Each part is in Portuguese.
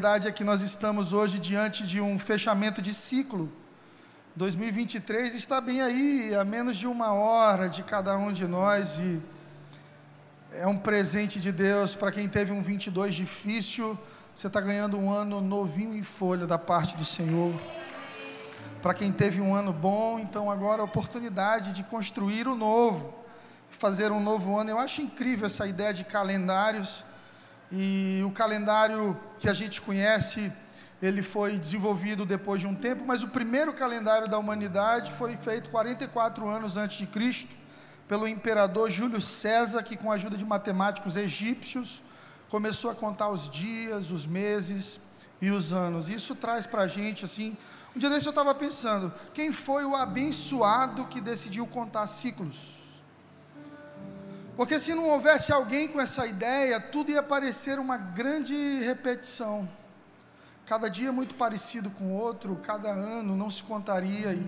verdade é que nós estamos hoje diante de um fechamento de ciclo. 2023 está bem aí, a menos de uma hora de cada um de nós, e é um presente de Deus para quem teve um 22 difícil. Você está ganhando um ano novinho em folha da parte do Senhor. Para quem teve um ano bom, então agora a oportunidade de construir o novo, fazer um novo ano. Eu acho incrível essa ideia de calendários. E o calendário que a gente conhece, ele foi desenvolvido depois de um tempo, mas o primeiro calendário da humanidade foi feito 44 anos antes de Cristo, pelo imperador Júlio César, que com a ajuda de matemáticos egípcios começou a contar os dias, os meses e os anos. Isso traz para a gente assim. Um dia desse eu estava pensando, quem foi o abençoado que decidiu contar ciclos? Porque se não houvesse alguém com essa ideia, tudo ia parecer uma grande repetição. Cada dia muito parecido com o outro, cada ano não se contaria. E,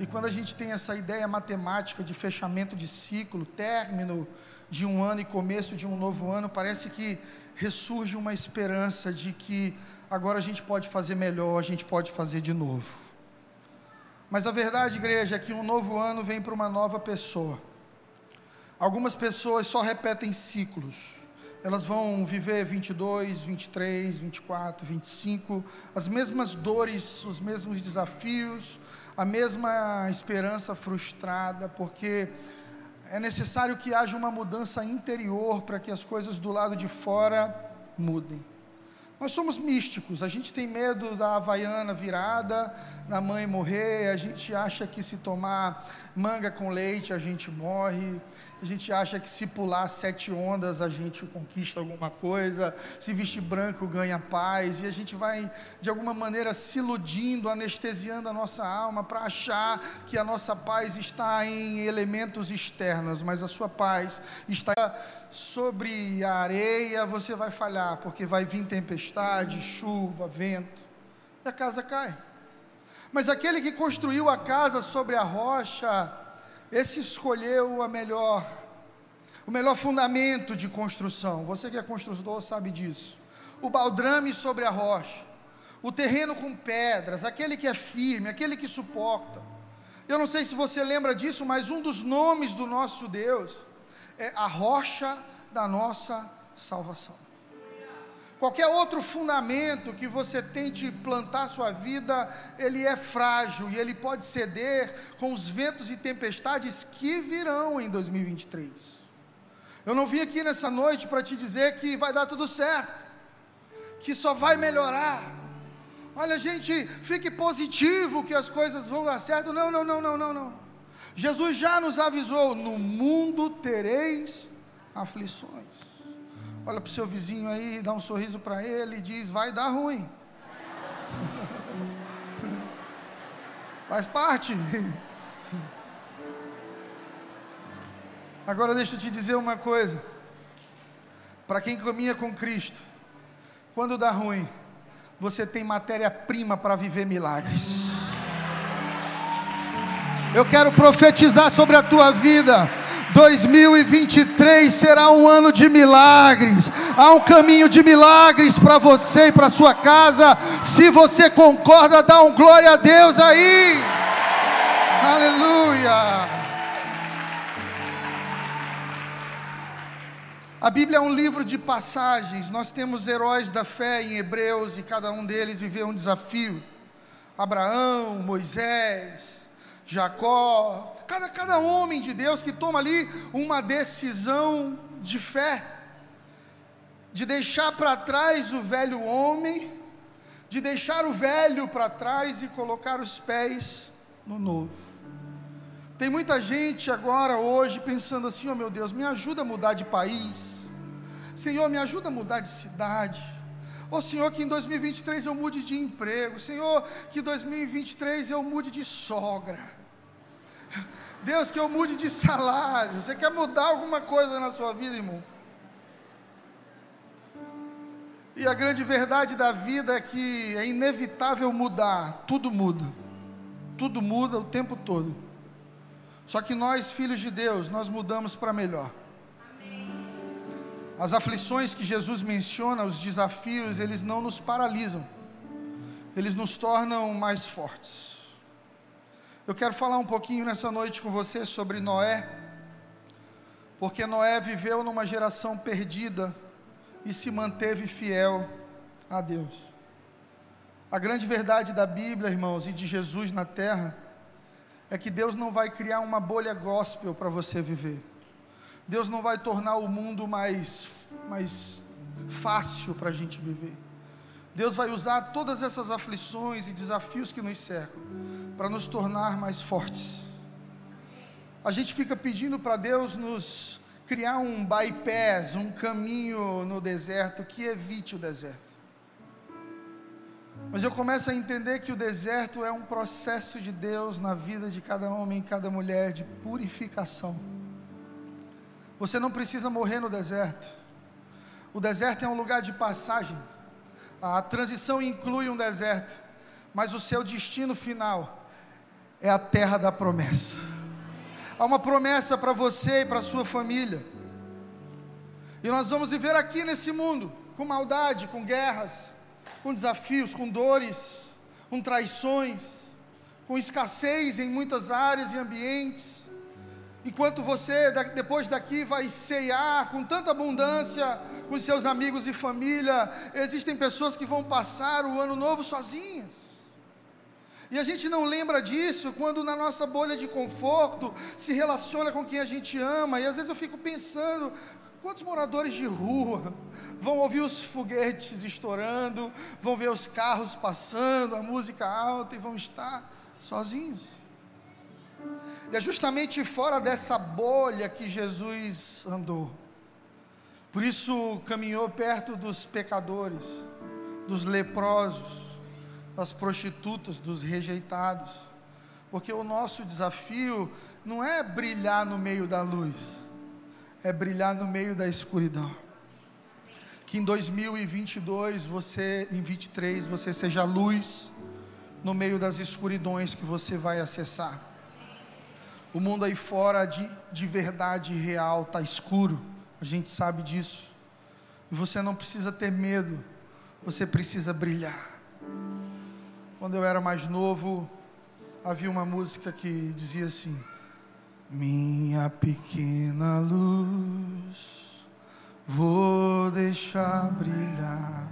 e quando a gente tem essa ideia matemática de fechamento de ciclo, término de um ano e começo de um novo ano, parece que ressurge uma esperança de que agora a gente pode fazer melhor, a gente pode fazer de novo. Mas a verdade, igreja, é que um novo ano vem para uma nova pessoa. Algumas pessoas só repetem ciclos. Elas vão viver 22, 23, 24, 25, as mesmas dores, os mesmos desafios, a mesma esperança frustrada, porque é necessário que haja uma mudança interior para que as coisas do lado de fora mudem. Nós somos místicos, a gente tem medo da havaiana virada, da mãe morrer, a gente acha que se tomar manga com leite a gente morre, a gente acha que se pular sete ondas a gente conquista alguma coisa, se vestir branco ganha paz, e a gente vai de alguma maneira se iludindo, anestesiando a nossa alma para achar que a nossa paz está em elementos externos, mas a sua paz está sobre a areia, você vai falhar, porque vai vir tempestade, chuva, vento, e a casa cai. Mas aquele que construiu a casa sobre a rocha, esse escolheu a melhor, o melhor fundamento de construção. Você que é construtor sabe disso. O baldrame sobre a rocha, o terreno com pedras, aquele que é firme, aquele que suporta. Eu não sei se você lembra disso, mas um dos nomes do nosso Deus é a rocha da nossa salvação. Qualquer outro fundamento que você tente plantar sua vida, ele é frágil e ele pode ceder com os ventos e tempestades que virão em 2023. Eu não vim aqui nessa noite para te dizer que vai dar tudo certo, que só vai melhorar. Olha, gente, fique positivo que as coisas vão dar certo. Não, não, não, não, não, não. Jesus já nos avisou: no mundo tereis aflições. Olha para o seu vizinho aí, dá um sorriso para ele e diz: vai dar ruim. Faz parte. Agora deixa eu te dizer uma coisa. Para quem caminha com Cristo, quando dá ruim, você tem matéria-prima para viver milagres. Eu quero profetizar sobre a tua vida 2023 será um ano de milagres. Há um caminho de milagres para você e para sua casa. Se você concorda, dá um glória a Deus aí. Aleluia. A Bíblia é um livro de passagens. Nós temos heróis da fé em Hebreus e cada um deles viveu um desafio. Abraão, Moisés, Jacó, cada, cada homem de Deus que toma ali uma decisão de fé, de deixar para trás o velho homem, de deixar o velho para trás e colocar os pés no novo. Tem muita gente agora, hoje, pensando assim: oh meu Deus, me ajuda a mudar de país, Senhor, me ajuda a mudar de cidade. Ô oh, Senhor, que em 2023 eu mude de emprego. Senhor, que em 2023 eu mude de sogra. Deus, que eu mude de salário. Você quer mudar alguma coisa na sua vida, irmão? E a grande verdade da vida é que é inevitável mudar, tudo muda. Tudo muda o tempo todo. Só que nós, filhos de Deus, nós mudamos para melhor. As aflições que Jesus menciona, os desafios, eles não nos paralisam, eles nos tornam mais fortes. Eu quero falar um pouquinho nessa noite com você sobre Noé, porque Noé viveu numa geração perdida e se manteve fiel a Deus. A grande verdade da Bíblia, irmãos, e de Jesus na terra, é que Deus não vai criar uma bolha gospel para você viver. Deus não vai tornar o mundo mais, mais fácil para a gente viver. Deus vai usar todas essas aflições e desafios que nos cercam para nos tornar mais fortes. A gente fica pedindo para Deus nos criar um bypass, um caminho no deserto que evite o deserto. Mas eu começo a entender que o deserto é um processo de Deus na vida de cada homem e cada mulher de purificação. Você não precisa morrer no deserto. O deserto é um lugar de passagem. A transição inclui um deserto, mas o seu destino final é a terra da promessa. Há uma promessa para você e para sua família. E nós vamos viver aqui nesse mundo com maldade, com guerras, com desafios, com dores, com traições, com escassez em muitas áreas e ambientes Enquanto você, depois daqui, vai ceiar com tanta abundância com seus amigos e família, existem pessoas que vão passar o ano novo sozinhas. E a gente não lembra disso quando na nossa bolha de conforto se relaciona com quem a gente ama. E às vezes eu fico pensando, quantos moradores de rua vão ouvir os foguetes estourando, vão ver os carros passando, a música alta e vão estar sozinhos? E é justamente fora dessa bolha que Jesus andou. Por isso caminhou perto dos pecadores, dos leprosos, das prostitutas, dos rejeitados. Porque o nosso desafio não é brilhar no meio da luz, é brilhar no meio da escuridão. Que em 2022, você, em 23, você seja luz no meio das escuridões que você vai acessar. O mundo aí fora de, de verdade real está escuro, a gente sabe disso. E você não precisa ter medo, você precisa brilhar. Quando eu era mais novo, havia uma música que dizia assim: Minha pequena luz, vou deixar brilhar.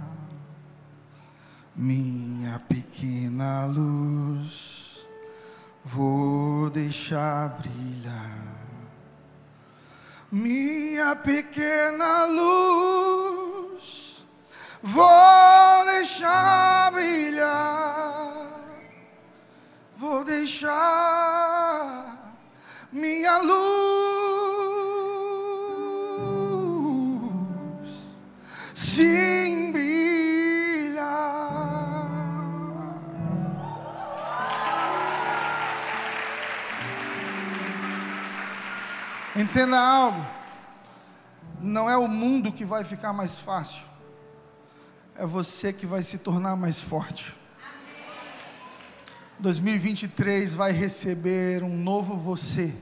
Minha pequena luz vou deixar brilhar minha pequena luz, vou deixar brilhar, vou deixar minha luz. Sim, Entenda algo. Não é o mundo que vai ficar mais fácil. É você que vai se tornar mais forte. 2023 vai receber um novo você,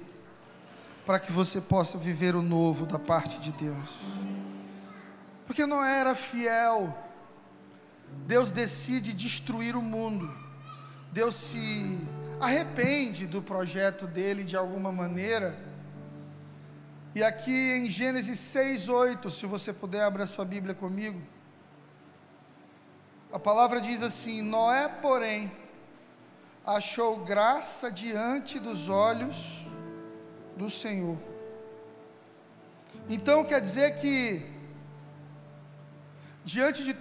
para que você possa viver o novo da parte de Deus. Porque não era fiel. Deus decide destruir o mundo. Deus se arrepende do projeto dele de alguma maneira e aqui em Gênesis 6, 8, se você puder abrir a sua Bíblia comigo. A palavra diz assim: Noé, porém, achou graça diante dos olhos do Senhor. Então quer dizer que, diante de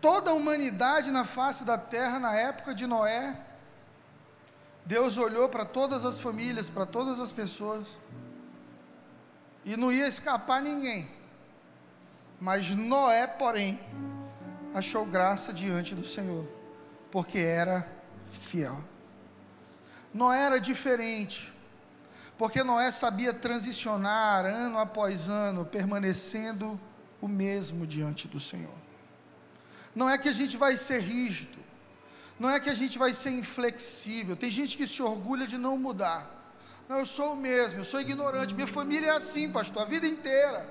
toda a humanidade na face da terra, na época de Noé, Deus olhou para todas as famílias, para todas as pessoas, e não ia escapar ninguém. Mas Noé, porém, achou graça diante do Senhor, porque era fiel. Noé era diferente, porque Noé sabia transicionar ano após ano, permanecendo o mesmo diante do Senhor. Não é que a gente vai ser rígido, não é que a gente vai ser inflexível. Tem gente que se orgulha de não mudar. Não, eu sou o mesmo, eu sou ignorante. Minha família é assim, pastor, a vida inteira.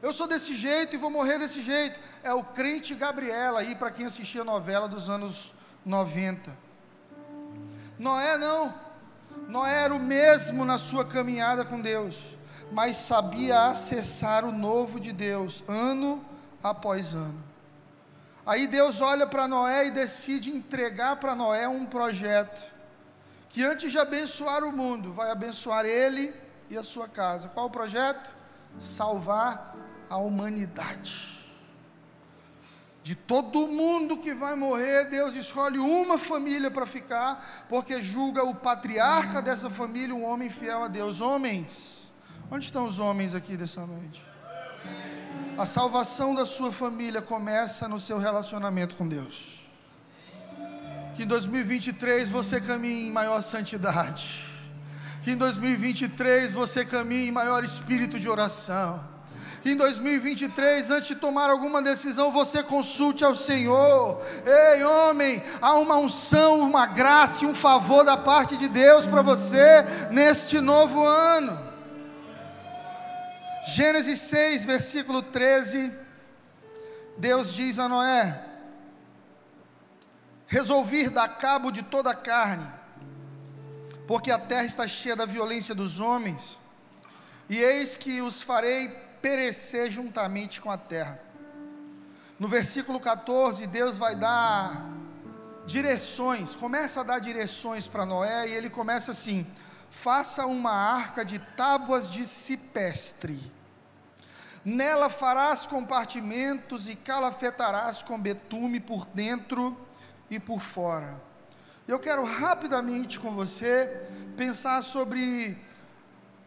Eu sou desse jeito e vou morrer desse jeito. É o crente Gabriela aí, para quem assistia a novela dos anos 90. Noé não. Noé era o mesmo na sua caminhada com Deus, mas sabia acessar o novo de Deus, ano após ano. Aí Deus olha para Noé e decide entregar para Noé um projeto que antes de abençoar o mundo, vai abençoar ele e a sua casa. Qual o projeto? Salvar a humanidade. De todo mundo que vai morrer, Deus escolhe uma família para ficar, porque julga o patriarca dessa família um homem fiel a Deus. Homens, onde estão os homens aqui dessa noite? A salvação da sua família começa no seu relacionamento com Deus. Que em 2023 você caminhe em maior santidade. Que em 2023 você caminhe em maior espírito de oração. Em 2023, antes de tomar alguma decisão, você consulte ao Senhor. Ei, homem, há uma unção, uma graça e um favor da parte de Deus para você neste novo ano. Gênesis 6, versículo 13. Deus diz a Noé: resolvi dar cabo de toda a carne, porque a terra está cheia da violência dos homens, e eis que os farei perecer juntamente com a terra. No versículo 14, Deus vai dar direções, começa a dar direções para Noé, e ele começa assim: faça uma arca de tábuas de cipestre. Nela farás compartimentos e calafetarás com betume por dentro e por fora. Eu quero rapidamente com você pensar sobre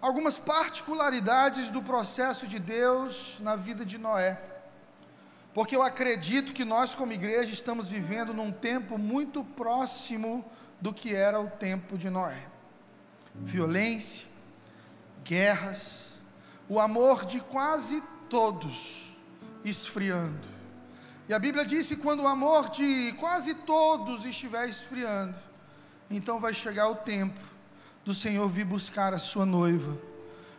algumas particularidades do processo de Deus na vida de Noé. Porque eu acredito que nós, como igreja, estamos vivendo num tempo muito próximo do que era o tempo de Noé. Violência, guerras, o amor de quase todos esfriando e a Bíblia diz que quando o amor de quase todos estiver esfriando, então vai chegar o tempo do Senhor vir buscar a sua noiva.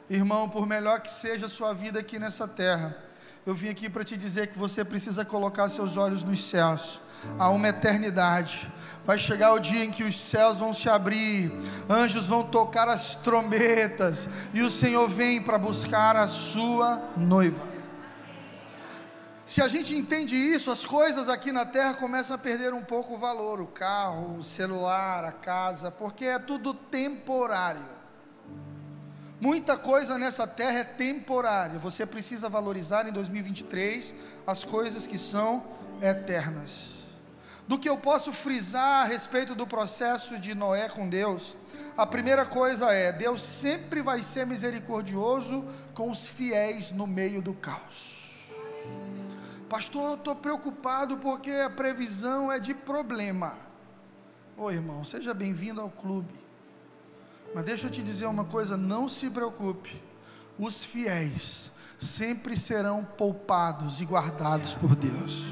Irmão, por melhor que seja a sua vida aqui nessa terra, eu vim aqui para te dizer que você precisa colocar seus olhos nos céus. Há uma eternidade. Vai chegar o dia em que os céus vão se abrir, anjos vão tocar as trombetas, e o Senhor vem para buscar a sua noiva. Se a gente entende isso, as coisas aqui na terra começam a perder um pouco o valor, o carro, o celular, a casa, porque é tudo temporário. Muita coisa nessa terra é temporária. Você precisa valorizar em 2023 as coisas que são eternas. Do que eu posso frisar a respeito do processo de Noé com Deus, a primeira coisa é: Deus sempre vai ser misericordioso com os fiéis no meio do caos. Pastor, eu estou preocupado porque a previsão é de problema. Ô irmão, seja bem-vindo ao clube. Mas deixa eu te dizer uma coisa: não se preocupe. Os fiéis sempre serão poupados e guardados por Deus.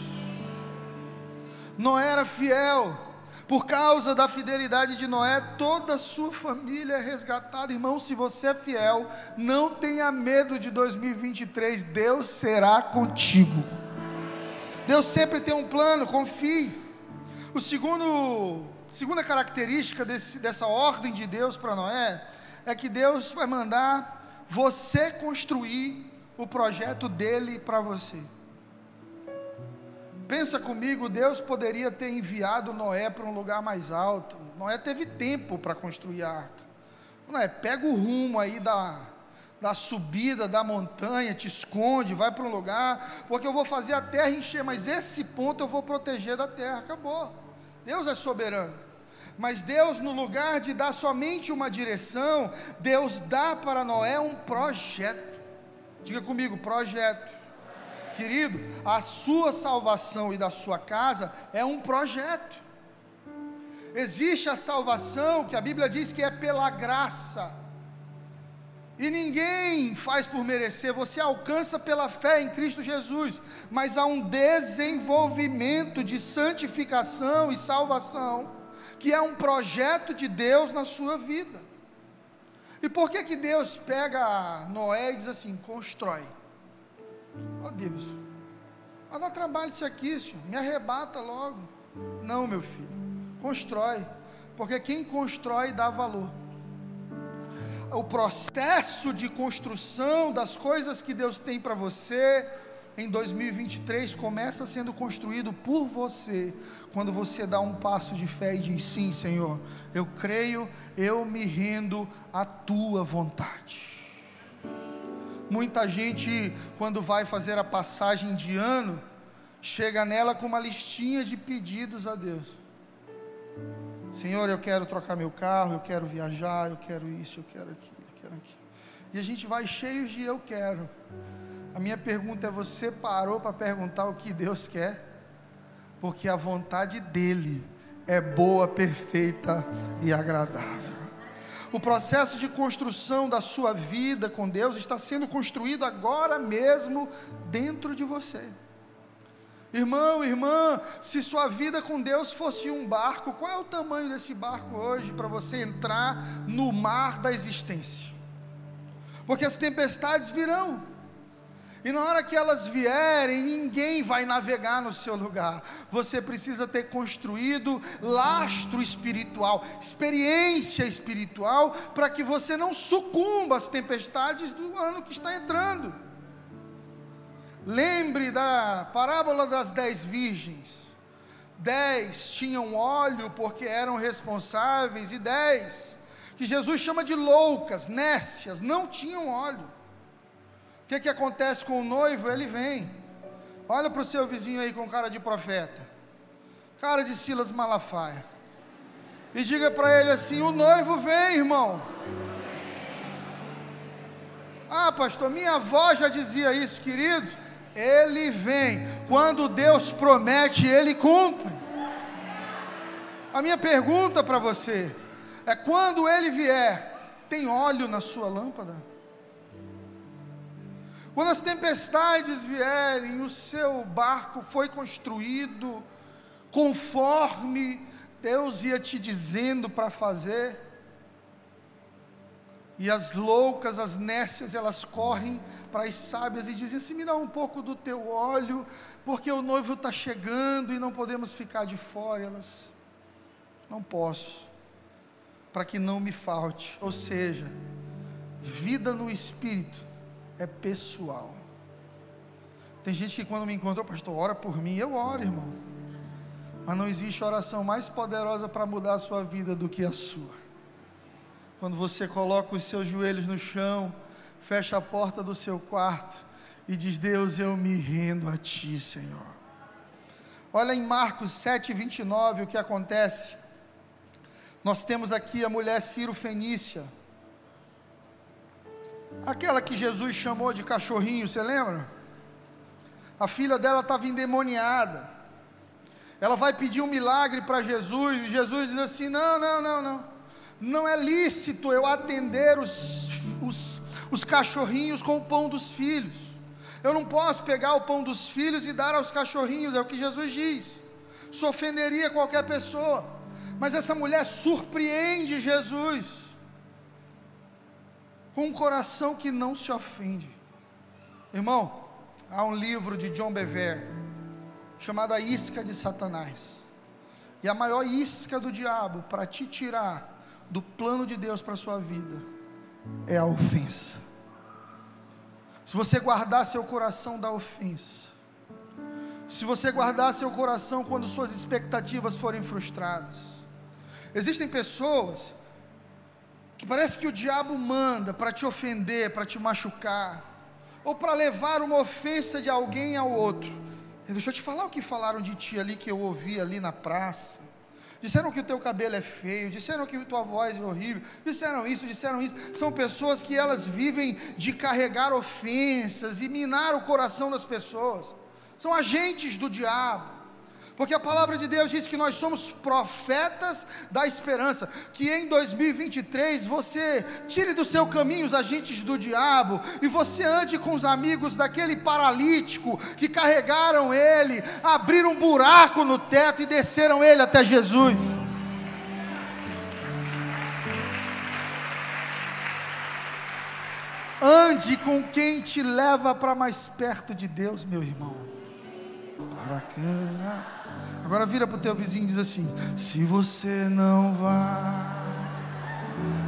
Noé era fiel, por causa da fidelidade de Noé, toda a sua família é resgatada. Irmão, se você é fiel, não tenha medo de 2023, Deus será contigo. Deus sempre tem um plano, confie. O segundo, segunda característica desse, dessa ordem de Deus para Noé é que Deus vai mandar você construir o projeto dele para você. Pensa comigo, Deus poderia ter enviado Noé para um lugar mais alto. Noé teve tempo para construir a arca. Noé, pega o rumo aí da, da subida da montanha, te esconde, vai para um lugar, porque eu vou fazer a terra encher, mas esse ponto eu vou proteger da terra. Acabou. Deus é soberano. Mas Deus, no lugar de dar somente uma direção, Deus dá para Noé um projeto. Diga comigo, projeto. Querido, a sua salvação e da sua casa é um projeto. Existe a salvação que a Bíblia diz que é pela graça e ninguém faz por merecer, você alcança pela fé em Cristo Jesus, mas há um desenvolvimento de santificação e salvação, que é um projeto de Deus na sua vida. E por que que Deus pega Noé e diz assim: constrói? Oh Deus, mas não trabalho isso aqui, senhor. Me arrebata logo. Não, meu filho. Constrói. Porque quem constrói dá valor. O processo de construção das coisas que Deus tem para você em 2023 começa sendo construído por você, quando você dá um passo de fé e diz: Sim, Senhor, eu creio, eu me rendo à tua vontade. Muita gente, quando vai fazer a passagem de ano, chega nela com uma listinha de pedidos a Deus. Senhor, eu quero trocar meu carro, eu quero viajar, eu quero isso, eu quero aquilo, eu quero aquilo. E a gente vai cheio de eu quero. A minha pergunta é: você parou para perguntar o que Deus quer? Porque a vontade dEle é boa, perfeita e agradável. O processo de construção da sua vida com Deus está sendo construído agora mesmo dentro de você. Irmão, irmã, se sua vida com Deus fosse um barco, qual é o tamanho desse barco hoje para você entrar no mar da existência? Porque as tempestades virão. E na hora que elas vierem, ninguém vai navegar no seu lugar. Você precisa ter construído lastro espiritual, experiência espiritual, para que você não sucumba às tempestades do ano que está entrando. Lembre da parábola das dez virgens. Dez tinham óleo porque eram responsáveis, e dez, que Jesus chama de loucas, nécias, não tinham óleo que, que acontece com o noivo? Ele vem. Olha para o seu vizinho aí com cara de profeta, cara de Silas Malafaia, e diga para ele assim: o noivo vem, irmão. Ah, pastor, minha avó já dizia isso, queridos. Ele vem. Quando Deus promete, ele cumpre. A minha pergunta para você é: quando ele vier, tem óleo na sua lâmpada? Quando as tempestades vierem, o seu barco foi construído conforme Deus ia te dizendo para fazer. E as loucas, as nécias, elas correm para as sábias e dizem assim: me dá um pouco do teu óleo, porque o noivo está chegando e não podemos ficar de fora. Elas, não posso, para que não me falte. Ou seja, vida no espírito é pessoal. Tem gente que quando me encontrou, pastor, ora por mim, eu oro, irmão. Mas não existe oração mais poderosa para mudar a sua vida do que a sua. Quando você coloca os seus joelhos no chão, fecha a porta do seu quarto e diz: Deus, eu me rendo a Ti, Senhor. Olha em Marcos 7, 29 o que acontece. Nós temos aqui a mulher Ciro Fenícia Aquela que Jesus chamou de cachorrinho, você lembra? A filha dela estava endemoniada. Ela vai pedir um milagre para Jesus, e Jesus diz assim: Não, não, não, não. Não é lícito eu atender os, os, os cachorrinhos com o pão dos filhos. Eu não posso pegar o pão dos filhos e dar aos cachorrinhos, é o que Jesus diz. Isso ofenderia qualquer pessoa. Mas essa mulher surpreende Jesus com um coração que não se ofende. Irmão, há um livro de John Bever chamado A Isca de Satanás. E a maior isca do diabo para te tirar do plano de Deus para a sua vida é a ofensa. Se você guardar seu coração da ofensa, se você guardar seu coração quando suas expectativas forem frustradas, existem pessoas que parece que o diabo manda para te ofender, para te machucar, ou para levar uma ofensa de alguém ao outro. Deixa eu te falar o que falaram de ti ali que eu ouvi ali na praça. Disseram que o teu cabelo é feio, disseram que a tua voz é horrível, disseram isso, disseram isso. São pessoas que elas vivem de carregar ofensas e minar o coração das pessoas. São agentes do diabo. Porque a palavra de Deus diz que nós somos profetas da esperança. Que em 2023 você tire do seu caminho os agentes do diabo e você ande com os amigos daquele paralítico que carregaram ele, abriram um buraco no teto e desceram ele até Jesus. Ande com quem te leva para mais perto de Deus, meu irmão. Bacana. Agora vira para o teu vizinho e diz assim: Se você não vai,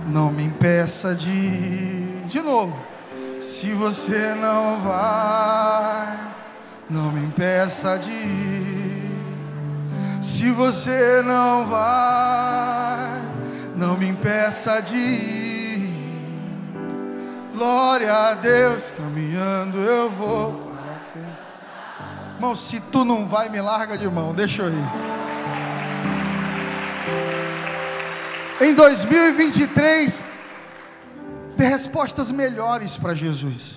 não me impeça de ir. De novo. Se você não vai, não me impeça de ir. Se você não vai, não me impeça de ir. Glória a Deus, caminhando eu vou? Irmão, se tu não vai, me larga de mão, deixa eu ir. Em 2023, dê respostas melhores para Jesus.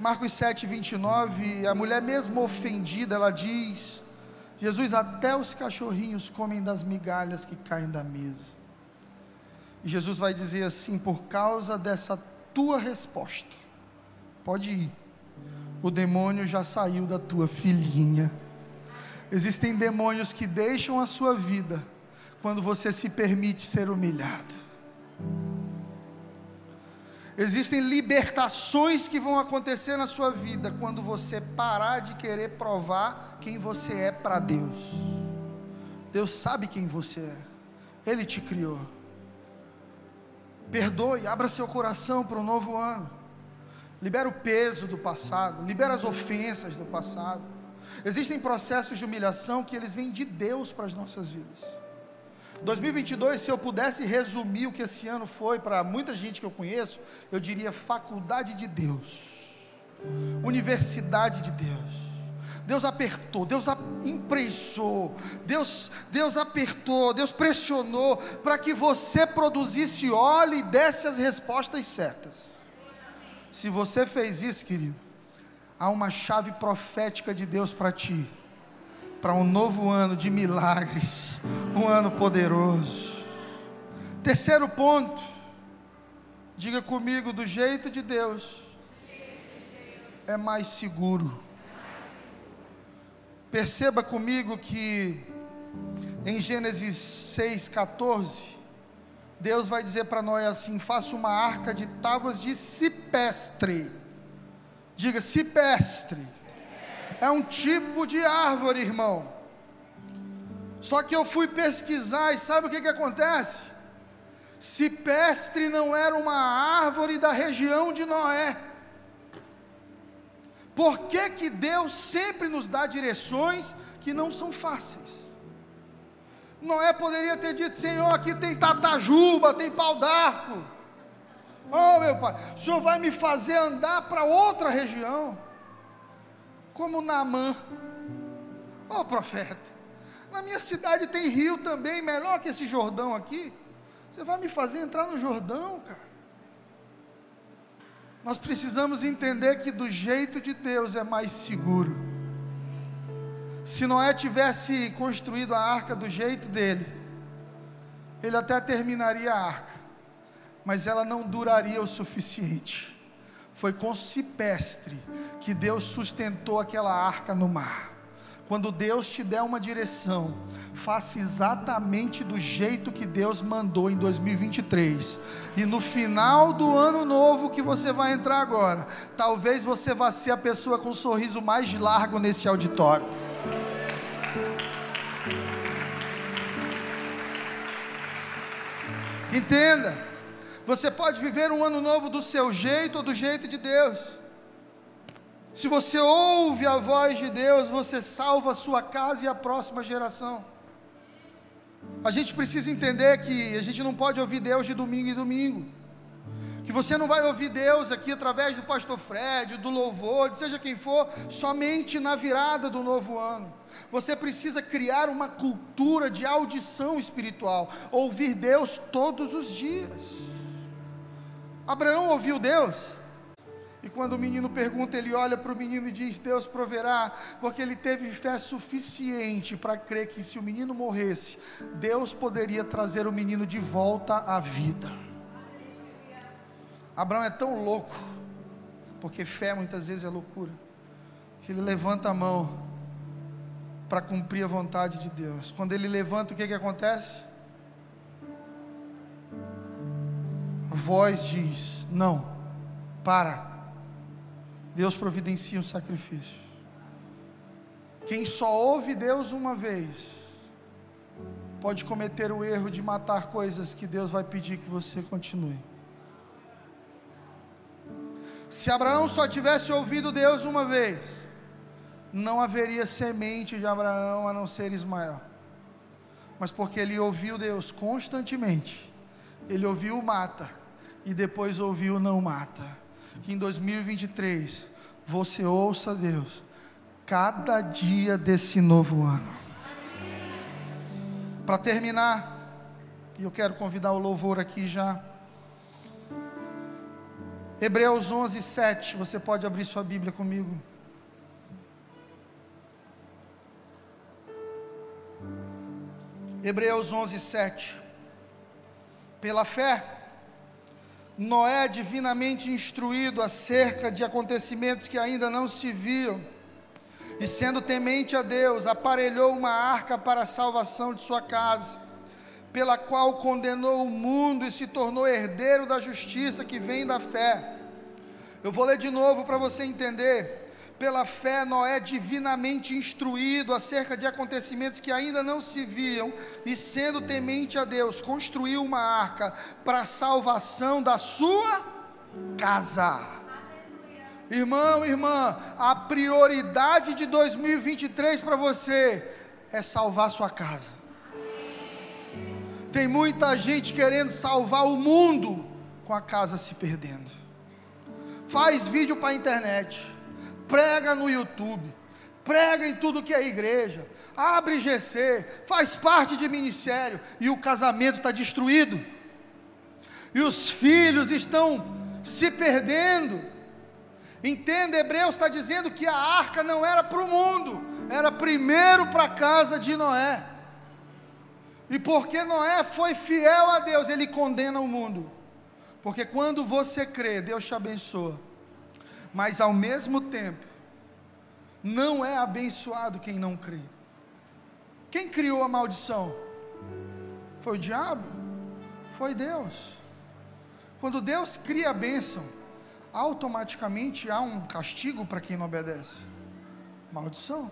Marcos 7, 29, a mulher mesmo ofendida, ela diz: Jesus, até os cachorrinhos comem das migalhas que caem da mesa. E Jesus vai dizer assim: por causa dessa tua resposta. Pode ir. O demônio já saiu da tua filhinha. Existem demônios que deixam a sua vida quando você se permite ser humilhado. Existem libertações que vão acontecer na sua vida quando você parar de querer provar quem você é para Deus. Deus sabe quem você é, Ele te criou. Perdoe, abra seu coração para o novo ano. Libera o peso do passado, libera as ofensas do passado. Existem processos de humilhação que eles vêm de Deus para as nossas vidas. 2022, se eu pudesse resumir o que esse ano foi para muita gente que eu conheço, eu diria faculdade de Deus, universidade de Deus. Deus apertou, Deus impressou, Deus, Deus apertou, Deus pressionou para que você produzisse óleo e desse as respostas certas. Se você fez isso, querido, há uma chave profética de Deus para ti, para um novo ano de milagres, um ano poderoso. Terceiro ponto, diga comigo, do jeito de Deus, é mais seguro. Perceba comigo que em Gênesis 6,14, Deus vai dizer para nós assim: faça uma arca de tábuas de cipestre. Diga cipestre. É um tipo de árvore, irmão. Só que eu fui pesquisar e sabe o que, que acontece? Cipestre não era uma árvore da região de Noé. Por que, que Deus sempre nos dá direções que não são fáceis? Noé poderia ter dito: Senhor, aqui tem tatajuba, tem pau d'arco. Oh, meu pai, o senhor vai me fazer andar para outra região, como Naamã. Oh, profeta, na minha cidade tem rio também, melhor que esse Jordão aqui. Você vai me fazer entrar no Jordão, cara? Nós precisamos entender que do jeito de Deus é mais seguro. Se Noé tivesse construído a arca do jeito dele, ele até terminaria a arca, mas ela não duraria o suficiente. Foi com cipestre que Deus sustentou aquela arca no mar. Quando Deus te der uma direção, faça exatamente do jeito que Deus mandou em 2023. E no final do ano novo que você vai entrar agora, talvez você vá ser a pessoa com o sorriso mais largo nesse auditório. Entenda, você pode viver um ano novo do seu jeito ou do jeito de Deus. Se você ouve a voz de Deus, você salva a sua casa e a próxima geração. A gente precisa entender que a gente não pode ouvir Deus de domingo em domingo. Que você não vai ouvir Deus aqui através do pastor Fred, do louvor, de seja quem for, somente na virada do novo ano. Você precisa criar uma cultura de audição espiritual, ouvir Deus todos os dias. Abraão ouviu Deus? E quando o menino pergunta, ele olha para o menino e diz: Deus proverá, porque ele teve fé suficiente para crer que se o menino morresse, Deus poderia trazer o menino de volta à vida. Abraão é tão louco, porque fé muitas vezes é loucura, que ele levanta a mão para cumprir a vontade de Deus. Quando ele levanta, o que, que acontece? A voz diz: Não para. Deus providencia um sacrifício. Quem só ouve Deus uma vez, pode cometer o erro de matar coisas que Deus vai pedir que você continue. Se Abraão só tivesse ouvido Deus uma vez, não haveria semente de Abraão a não ser Ismael. Mas porque ele ouviu Deus constantemente, ele ouviu mata e depois ouviu não mata. Que em 2023 você ouça Deus cada dia desse novo ano. Para terminar, e eu quero convidar o louvor aqui já. Hebreus 11, 7. Você pode abrir sua Bíblia comigo. Hebreus 11, 7. Pela fé, Noé, divinamente instruído acerca de acontecimentos que ainda não se viam, e sendo temente a Deus, aparelhou uma arca para a salvação de sua casa, pela qual condenou o mundo e se tornou herdeiro da justiça que vem da fé. Eu vou ler de novo para você entender. Pela fé, Noé, divinamente instruído acerca de acontecimentos que ainda não se viam, e sendo temente a Deus, construiu uma arca para a salvação da sua casa. Irmão, irmã, a prioridade de 2023 para você é salvar sua casa. Tem muita gente querendo salvar o mundo com a casa se perdendo. Faz vídeo para a internet, prega no YouTube, prega em tudo que é igreja, abre GC, faz parte de ministério e o casamento está destruído. E os filhos estão se perdendo Entenda, Hebreus está dizendo que a arca não era para o mundo, era primeiro para a casa de Noé. E porque Noé foi fiel a Deus, ele condena o mundo. Porque quando você crê, Deus te abençoa. Mas ao mesmo tempo, não é abençoado quem não crê. Quem criou a maldição? Foi o diabo? Foi Deus. Quando Deus cria a bênção, automaticamente há um castigo para quem não obedece. Maldição.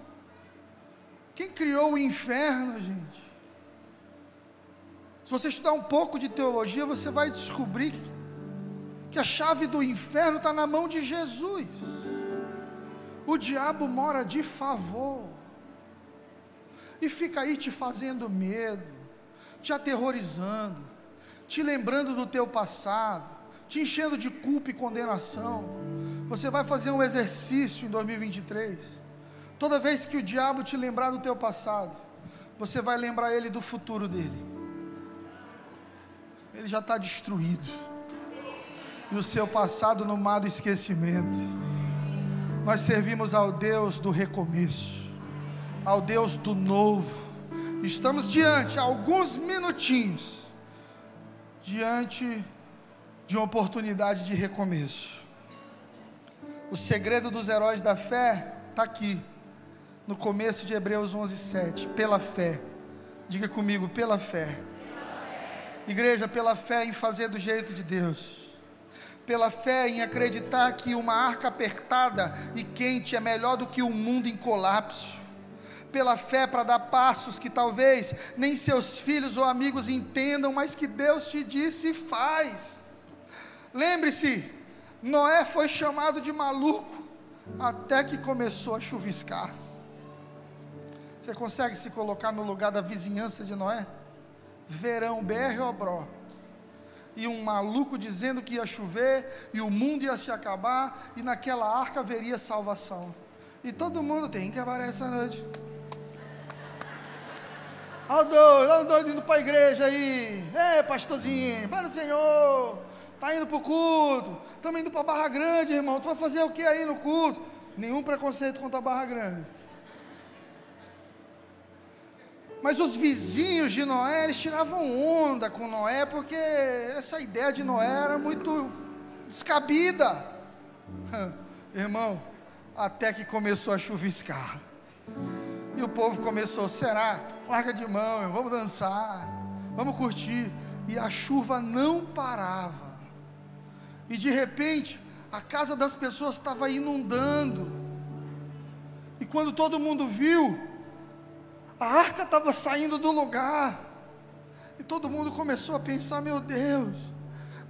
Quem criou o inferno, gente? Se você estudar um pouco de teologia, você vai descobrir que a chave do inferno está na mão de Jesus. O diabo mora de favor e fica aí te fazendo medo, te aterrorizando, te lembrando do teu passado te enchendo de culpa e condenação. Você vai fazer um exercício em 2023. Toda vez que o diabo te lembrar do teu passado, você vai lembrar ele do futuro dele. Ele já está destruído. E o seu passado no mar do esquecimento. Nós servimos ao Deus do recomeço, ao Deus do novo. Estamos diante, alguns minutinhos, diante de uma oportunidade de recomeço. O segredo dos heróis da fé está aqui, no começo de Hebreus 11, 7. Pela fé. Diga comigo, pela fé. Igreja, pela fé em fazer do jeito de Deus. Pela fé em acreditar que uma arca apertada e quente é melhor do que um mundo em colapso pela fé para dar passos que talvez nem seus filhos ou amigos entendam, mas que Deus te disse faz. Lembre-se, Noé foi chamado de maluco até que começou a chuviscar. Você consegue se colocar no lugar da vizinhança de Noé? Verão, BR Obró. E um maluco dizendo que ia chover e o mundo ia se acabar e naquela arca haveria salvação. E todo mundo tem que acabar essa noite. Olha o doido, olha o doido indo para a igreja aí. Ei, pastorzinho, para o Senhor. Está indo para o culto. Estamos indo para a Barra Grande, irmão. Tu vai fazer o que aí no culto? Nenhum preconceito contra a Barra Grande. Mas os vizinhos de Noé, eles tiravam onda com Noé, porque essa ideia de Noé era muito descabida. Irmão, até que começou a chuviscar. E o povo começou, será? Larga de mão, vamos dançar, vamos curtir. E a chuva não parava. E de repente, a casa das pessoas estava inundando. E quando todo mundo viu, a arca estava saindo do lugar. E todo mundo começou a pensar: meu Deus,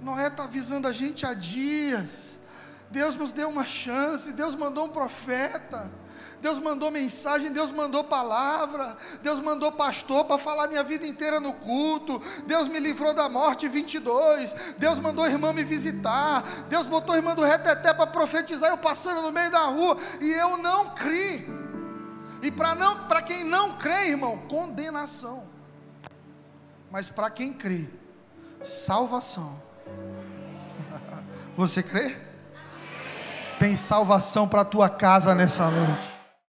Noé está avisando a gente há dias. Deus nos deu uma chance, Deus mandou um profeta. Deus mandou mensagem, Deus mandou palavra, Deus mandou pastor para falar minha vida inteira no culto, Deus me livrou da morte 22, Deus mandou irmã me visitar, Deus botou irmã do reteté para profetizar, eu passando no meio da rua, e eu não criei. E para não, para quem não crê, irmão, condenação. Mas para quem crê, salvação. Você crê? Tem salvação para a tua casa nessa noite.